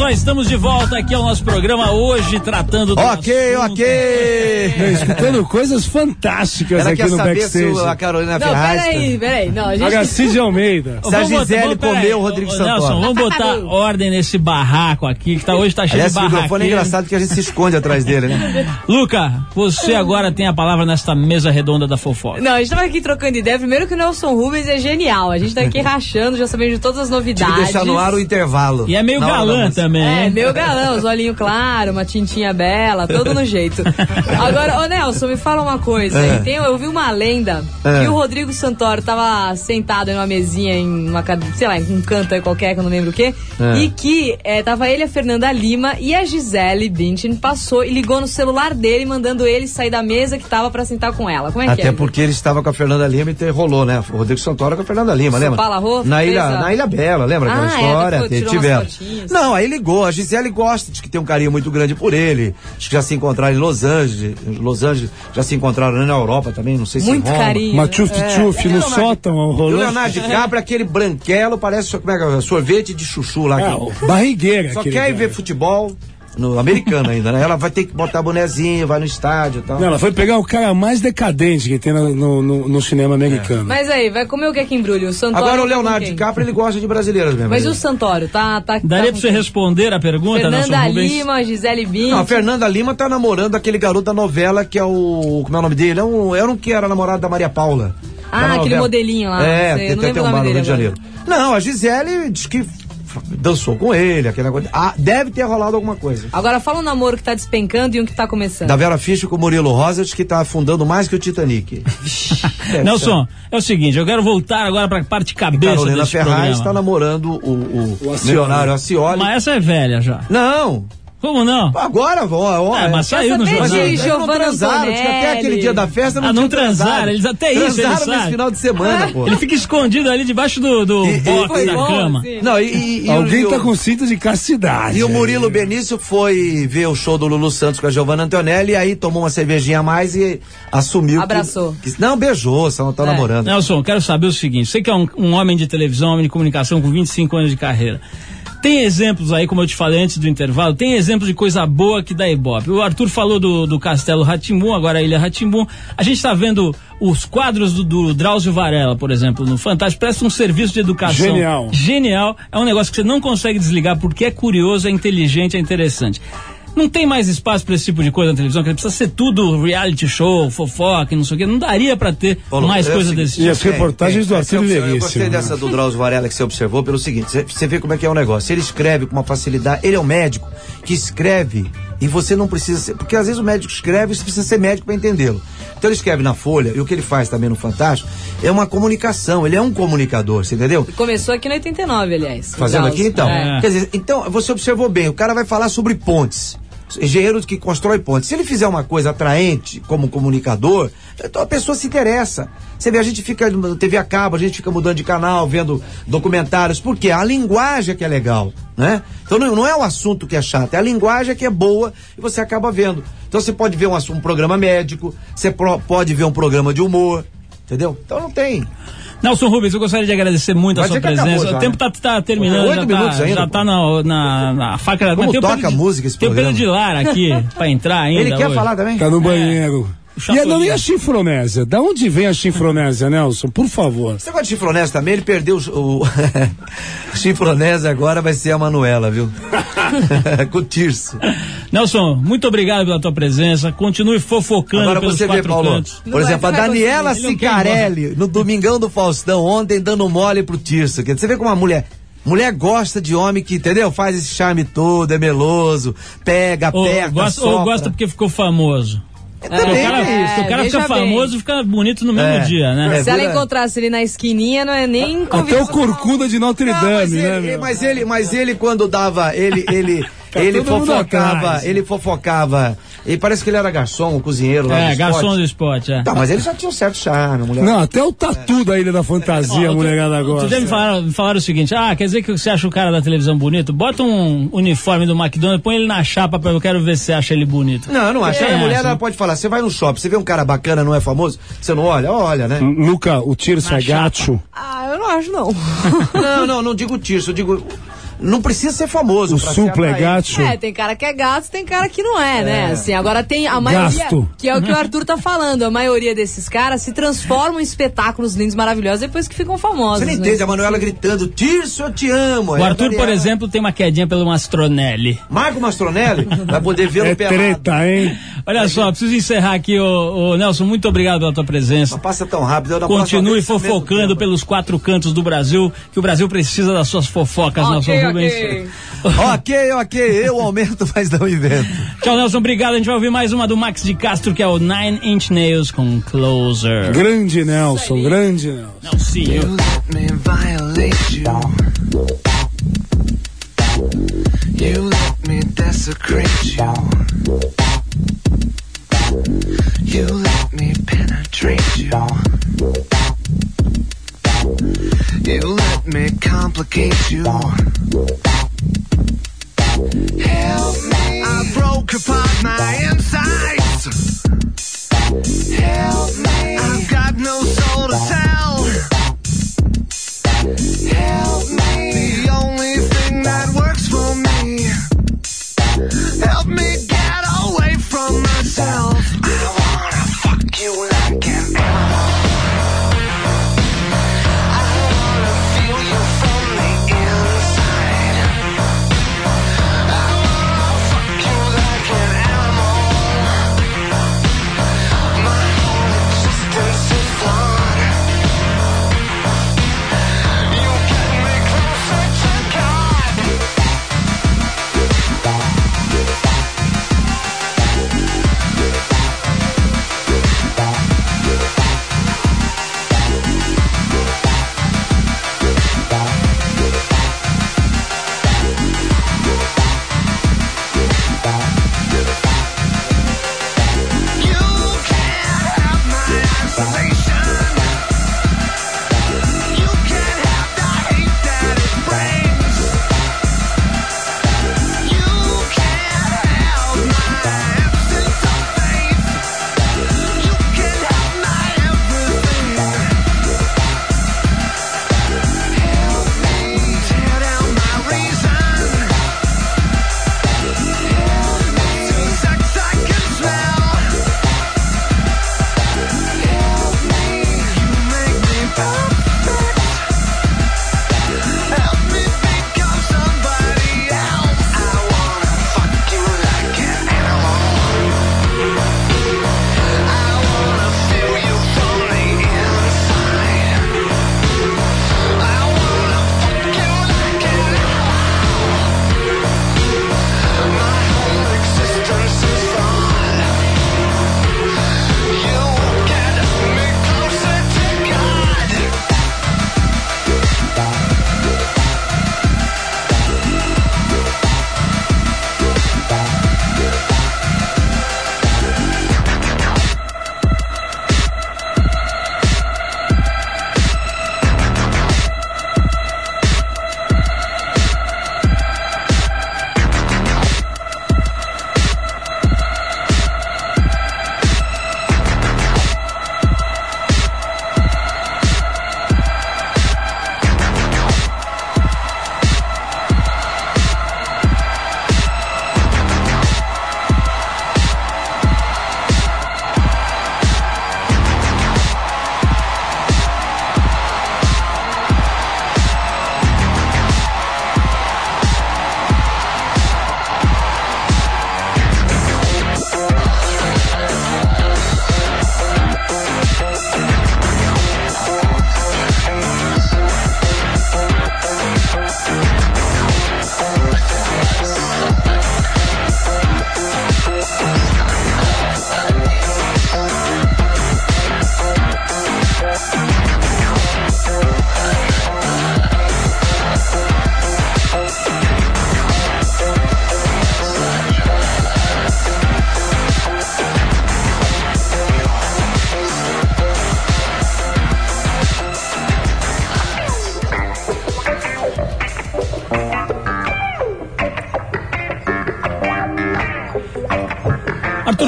Só, estamos de volta aqui ao nosso programa hoje, tratando do Ok, assunto. ok. Não, escutando coisas fantásticas Ela aqui quer no saber backstage. se o- a Carolina Não, Ferraz. peraí, peraí. Não, a gente. Almeida. Se a Vamos botar- Gisele comeu o Rodrigo Santoro. Nelson, vamos botar ordem nesse barraco aqui, que tá, hoje tá cheio Aliás, de esse microfone é engraçado que a gente se esconde atrás dele, né? Luca, você agora tem a palavra nesta mesa redonda da fofoca. Não, a gente tava aqui trocando ideia. Primeiro que o Nelson Rubens é genial. A gente tá aqui rachando, já sabendo de todas as novidades. que deixar no ar o intervalo. E é meio galã música. Também, É, hein? meu galão, os olhinhos claros, uma tintinha bela, todo no jeito. Agora, ô Nelson, me fala uma coisa. É. Tem, eu vi uma lenda É. que o Rodrigo Santoro tava sentado em uma mesinha, em uma, sei lá, em um canto aí qualquer, que eu não lembro o quê, É. e que é, tava ele, a Fernanda Lima e a Gisele Bündchen passou e ligou no celular dele, mandando ele sair da mesa que tava pra sentar com ela. Como é que Até é? porque ele estava com a Fernanda Lima e rolou, né? O Rodrigo Santoro com a Fernanda Lima, lembra? Na ilha, a- na ilha Bela, lembra aquela Ah, é, história? Te- tirou tiveram. Não, aí ligou. A Gisele gosta de que tem um carinho muito grande por ele. Acho que já se encontraram em Los Angeles. Los Angeles já se encontraram na Europa também, não sei se Muito em Roma. carinho. Uma né? tchuf-tchuf no sótão, o rolando. Leonardo DiCaprio, aquele branquelo, parece como é é? sorvete de chuchu lá. É, barrigueira. Só quer ir ver futebol no americano ainda, né? Ela vai ter que botar bonezinho, vai no estádio e tal. Não, ela foi pegar o cara mais decadente que tem no, no- no- cinema americano. Mas aí, vai comer o que é que embrulha? O Santoro. Agora o Leonardo? DiCaprio, ele gosta de brasileiras mesmo. Mas o Santoro, tá. tá Daria tá pra você quem? responder a pergunta, Fernanda Nelson Rubens? Lima, Gisele Bündchen. Não, a Fernanda Lima tá namorando aquele garoto da novela que é o. Como é o nome dele? É um, era um que era namorado da Maria Paula. Ah, aquele modelinho lá, É, tem não até um bar no Rio de. Janeiro. Não, a Gisele diz que dançou com ele, aquele negócio. Ah, deve ter rolado alguma coisa. Agora fala um namoro que tá despencando e um que tá começando. Da Vera Fischer com o Murilo Rosa, diz que tá afundando mais que o Titanic. Nelson, é o seguinte, eu quero voltar agora pra parte cabeça Carolina desse Ferraz programa. está namorando o, o, O Ascioli. milionário Ascioli. Mas essa é velha já. Não, Como não? agora vão. ó, É, mas saiu no Mas jornal. eles não transaram, que até aquele dia da festa não, Ah, não transado. transaram, eles até isso eles Transaram nesse sabem. final de semana, pô. Ele fica escondido ali debaixo do, do E- e- box Foi da bom, cama. assim. Não, e, e- e Alguém o, tá com cinto de castidade. E o. Murilo Benício foi ver o show do Lulu Santos com a Giovanna Antonelli e aí tomou uma cervejinha a mais e assumiu. que- Abraçou. que- não, beijou, só não tá É. namorando. Nelson, quero saber o seguinte: você que é um, um homem de televisão, um homem de comunicação com 25 anos de carreira. Tem exemplos aí, como eu te falei antes do intervalo, tem exemplos de coisa boa que dá ibope. O Arthur falou do, do Castelo Ratimbum, agora a Ilha Ratimbum. A gente está vendo os quadros do, do Drauzio Varela, por exemplo, no Fantástico. Presta um serviço de educação. Genial. Genial. É um negócio que você não consegue desligar porque é curioso, é inteligente, é interessante. Não tem mais espaço para esse tipo de coisa na televisão, que precisa ser tudo reality show, fofoca, e não sei o quê. Não daria para ter Paulo, mais é coisa seguinte, desse E tipo. as reportagens do Você Arthur observa- Eu gostei dessa do Drauzio Varela que você observou pelo seguinte: você- você vê como é que é o negócio. Ele escreve com uma facilidade, ele é um médico que escreve e você não precisa ser. Porque às vezes o médico escreve e você precisa ser médico para entendê-lo. Então ele escreve na Folha, e o que ele faz também no Fantástico é uma comunicação, ele é um comunicador, você entendeu? Começou aqui no 89, aliás. Fazendo Drauzio. aqui então. É. Quer dizer, então você observou bem, o cara vai falar sobre pontes. Engenheiro que constrói pontes. Se ele fizer uma coisa atraente como comunicador, então a pessoa se interessa. Você vê, a gente fica no TV a cabo, a gente fica mudando de canal, vendo documentários, porque a linguagem é que é legal, né? Então não, não é o assunto que é chato, é a linguagem que é boa e você acaba vendo. Então você pode ver um, um programa médico, você pro- pode ver um programa de humor, entendeu? Então não tem. Nelson Rubens, eu gostaria de agradecer muito a sua presença. já, o tempo né? tá, tá terminando, Oito já minutos tá, ainda, já pô. tá na, na, na faca da Como mas tem o toca de- música esse Tem o Pedro de Lara aqui pra entrar ainda. Ele quer hoje. falar também? Tá no banheiro. O E não, e a chifronésia? Da onde vem a chifronésia, Nelson? Por favor. Esse negócio de chifronese também, ele perdeu o. chifronese agora vai ser a Manuela, viu? Com o Tirso. Nelson, muito obrigado pela tua presença. Continue fofocando Agora pelos você vê, quatro Paulo. cantos. Por Não exemplo, a você Daniela ir Cicarelli, no Domingão do Faustão, ontem dando mole pro Tirso. Quer dizer, Você vê como a mulher. Mulher gosta de homem que, entendeu? Faz esse charme todo, é meloso, pega, Ou aperta, gosta, ou gosta porque ficou famoso. Também o cara, isso. o cara fica veja bem. famoso fica bonito no mesmo É. dia, né? É. Se ela vira- encontrasse ele na esquininha, não é nem Até o Corcunda de Notre Não, Dame, mas, né, mas ele, mas ele quando dava, ele, ele, Tá ele fofocava, ele fofocava. E parece que ele era garçom, cozinheiro lá É, no garçom esporte. do esporte, é. Tá, mas ele já tinha um certo charme, mulher. Não, até o tatu da Ilha da Fantasia, a Ó, mulherada gosta. dia me falaram, me falaram o seguinte: ah, quer dizer que você acha o cara da televisão bonito? Bota um uniforme do McDonald's, põe ele na chapa pra eu quero ver se você acha ele bonito. Não, eu não acho. É, a mulher ela pode falar, você vai no shopping, você vê um cara bacana, não é famoso, você não olha? Olha, né? Luca, o Tirso é gato. Ah, eu não acho, não. não, não, não digo tirso, eu digo. Não precisa ser famoso. O pra ser supla é gato. É, tem cara que é gato, tem cara que não é, né? Assim, agora tem a maioria, Gasto. que é o que o Arthur tá falando, a maioria desses caras se transformam em espetáculos lindos, maravilhosos depois que ficam famosos. Você não né? entende a Manuela gritando, Tirso, eu te amo. O Aí a Arthur, por exemplo, tem uma quedinha pelo Mastronelli. Marco Mastronelli vai poder vê-lo É pelado. treta, hein? Olha só, preciso encerrar aqui, ô, ô, Nelson, muito obrigado pela tua presença. Não passa tão rápido. eu na Continue fofocando pelos quatro cantos do Brasil, que o Brasil precisa das suas fofocas, Nelson Ok, Rubens. ok. ok, ok, eu aumento, mas não invento. Tchau, Nelson, obrigado. A gente vai ouvir mais uma do Max de Castro, que é o Nine Inch Nails com Closer. Grande Nelson, grande Nelson. Nelsinho. let me violate you. You let me desecrate you. You let me penetrate you. You let me complicate you. Help me. I broke apart my insides. Help me. I've got no soul to tell.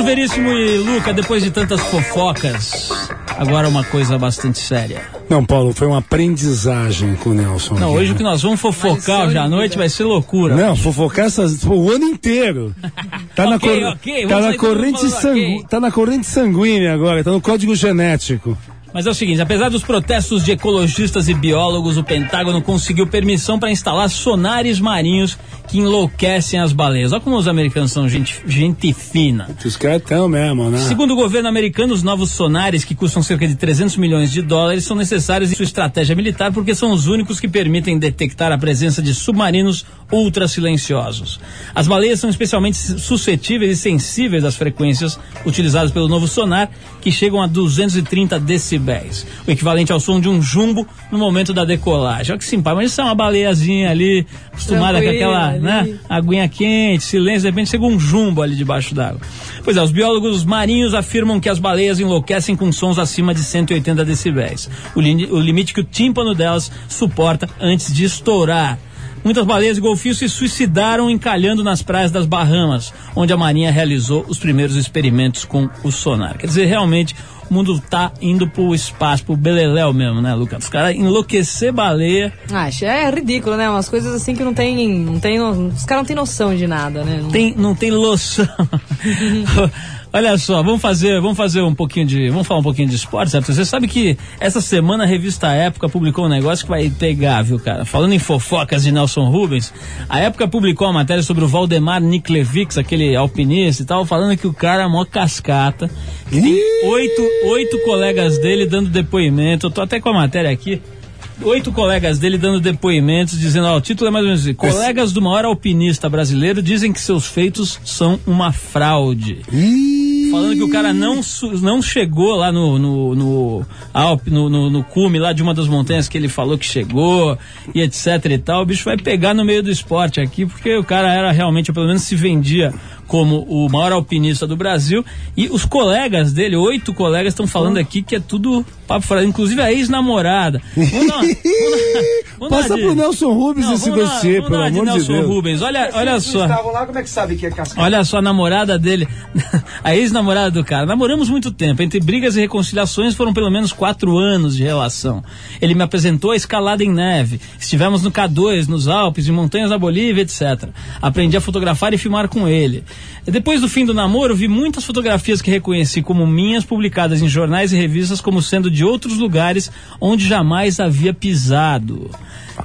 Veríssimo e Luca, depois de tantas fofocas, agora uma coisa bastante séria. Não, Paulo, foi uma aprendizagem com o Nelson. Não, aqui, hoje o né? que nós vamos fofocar hoje à noite vai ser loucura. Não, fofocar essas, o ano inteiro. Tá na, cor- ok, tá na mundo corrente sangu- ok. tá na corrente sanguínea agora, tá no código genético. Mas é o seguinte, apesar dos protestos de ecologistas e biólogos, o Pentágono conseguiu permissão para instalar sonares marinhos que enlouquecem as baleias. Olha como os americanos são gente, gente fina. Os caras tão mesmo, né? Segundo o governo americano, os novos sonares, que custam cerca de 300 milhões de dólares, são necessários em sua estratégia militar porque são os únicos que permitem detectar a presença de submarinos ultra silenciosos. As baleias são especialmente suscetíveis e sensíveis às frequências utilizadas pelo novo sonar, que chegam a 230 decibéis, o equivalente ao som de um jumbo no momento da decolagem. Olha que simpático, mas isso é uma baleiazinha ali, acostumada com aquela, ali. né, aguinha quente, silêncio, de repente chega um jumbo ali debaixo d'água. Pois é, os biólogos marinhos afirmam que as baleias enlouquecem com sons acima de 180 decibéis, o, lini- o limite que o tímpano delas suporta antes de estourar. Muitas baleias e golfinhos se suicidaram encalhando nas praias das Bahamas, onde a Marinha realizou os primeiros experimentos com o sonar. Quer dizer, realmente, o mundo tá indo pro espaço, pro beleléu mesmo, né, Lucas? Os caras enlouquecer baleia. Ah, Acho, é ridículo, né? Umas coisas assim que não tem. Não tem os caras não têm noção de nada, né? Não- tem, não tem loção. Olha só, vamos fazer, vamos fazer um pouquinho de, vamos falar um pouquinho de esporte, certo? Você sabe que essa semana a revista Época publicou um negócio que vai pegar, viu, cara? Falando em fofocas de Nelson Rubens, a Época publicou uma matéria sobre o Valdemar Niklevics, aquele alpinista e tal, falando que o cara é mó cascata, tem oito, oito colegas dele dando depoimento. Eu tô até com a matéria aqui. Oito colegas dele dando depoimentos, dizendo, ó, o título é mais ou menos assim, colegas do maior alpinista brasileiro dizem que seus feitos são uma fraude. Falando que o cara não, não chegou lá no, no, no, Alpe, no, no, no cume lá de uma das montanhas que ele falou que chegou e etc e tal. O bicho vai pegar no meio do esporte aqui, porque o cara era realmente, pelo menos se vendia como o maior alpinista do Brasil. E os colegas dele, oito colegas, estão falando aqui que é tudo papo fora, inclusive a ex-namorada. Passa pro Nelson Rubens Não, esse dossiê, vamos pelo amor de Nelson Deus. Rubens, olha, olha só. estavam lá, como é que sabe que é cascata? Olha só a namorada dele, a ex-namorada do cara. Namoramos muito tempo. Entre brigas e reconciliações foram pelo menos quatro anos de relação. Ele me apresentou a escalada em neve. Estivemos no K2, nos Alpes, em montanhas da Bolívia, etc. Aprendi a fotografar e filmar com ele. E Depois do fim do namoro, vi muitas fotografias que reconheci como minhas, publicadas em jornais e revistas como sendo de outros lugares onde jamais havia pisado.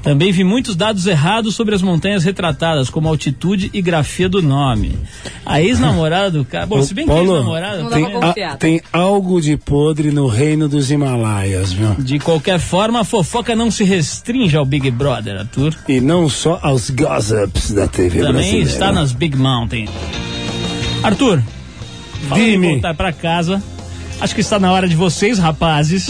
Também vi muitos dados errados sobre as montanhas retratadas, como altitude e grafia do nome. A ex-namorada do cara. Bom, Ô, se bem que Paulo, ex-namorada. Não dá tem, a- tem algo de podre no reino dos Himalaias, viu? De qualquer forma, a fofoca não se restringe ao Big Brother, Arthur. E não só aos gossips da TV Também brasileira. está nas Big Mountain. Arthur, Dime. voltar para casa, acho que está na hora de vocês, rapazes,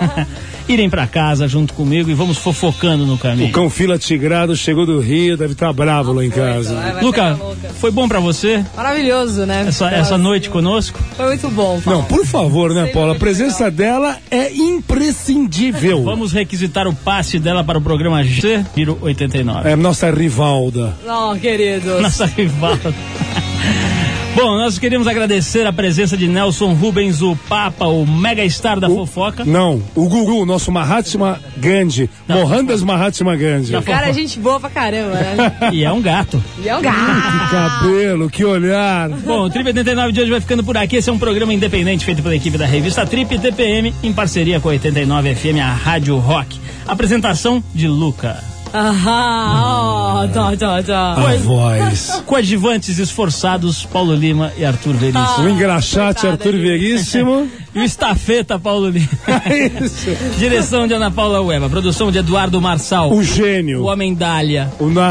irem para casa junto comigo e vamos fofocando no O caminho. cão fila tigrado chegou do Rio, deve estar bravo lá em casa. Vai, Luca, foi bom para você Maravilhoso, né? essa, essa noite conosco? Foi muito bom. Paulo. Não, por favor, né, Paula? A presença dela é imprescindível. Vamos requisitar o passe dela para o programa G, Giro 89. É nossa rivalda. Não, queridos. Nossa rival. Bom, nós queríamos agradecer a presença de Nelson Rubens, o Papa, o mega star da fofoca. Não, o Guru, nosso Mahatma Gandhi. Mohandas Mahatma Gandhi. O cara é gente boa pra caramba, né? E é um gato. E é um gato. Que cabelo, que olhar. Bom, o Trip 89 de hoje vai ficando por aqui. Esse é um programa independente feito pela equipe da revista Trip e TPM, em parceria com a 89 FM, a Rádio Rock. Apresentação de Luca. Aham, ó, tá, tá, tá. A voz. Coadjuvantes esforçados, Paulo Lima e Arthur Veríssimo. O engraxate coitada Arthur. Veríssimo. E o estafeta, Paulo Lima. Isso. Direção de Ana Paula Ueba. Produção de Eduardo Marçal. O gênio. O Homem Dália. O na...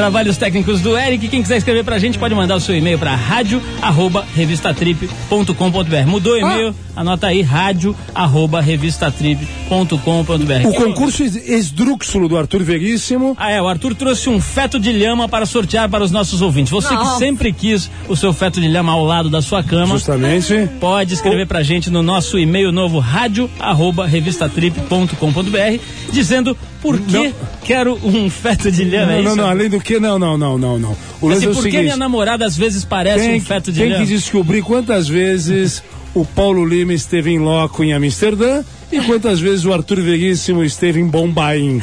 Trabalhos técnicos do Eric. Quem quiser escrever pra gente pode mandar o seu e-mail pra rádio arroba revistatrip.com.br. Mudou o e-mail? Anota aí, rádio arroba revistatrip.com.br. O concurso es- esdrúxulo do Arthur Veríssimo. Ah, é, o Arthur trouxe um feto de lhama para sortear para os nossos ouvintes. Você que Nossa. sempre quis o seu feto de lhama ao lado da sua cama, Justamente. pode escrever pra gente no nosso e-mail novo rádio arroba revistatrip.com.br dizendo por que Não. quero um feto de lhama. é Não, não, isso? não, além do que, não, não, não, não, não. O Assim, lance é o por que minha namorada às vezes parece tem, um feto de tem que descobrir quantas vezes o Paulo Lima esteve em loco em Amsterdã E quantas vezes o Arthur Veríssimo esteve em Bombaim?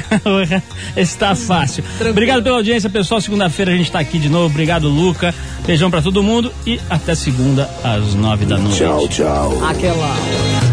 Está fácil. Obrigado pela audiência, pessoal. Segunda-feira a gente está aqui de novo. Obrigado, Luca. Beijão pra todo mundo e até segunda às nove da noite. Tchau, tchau. Aquela.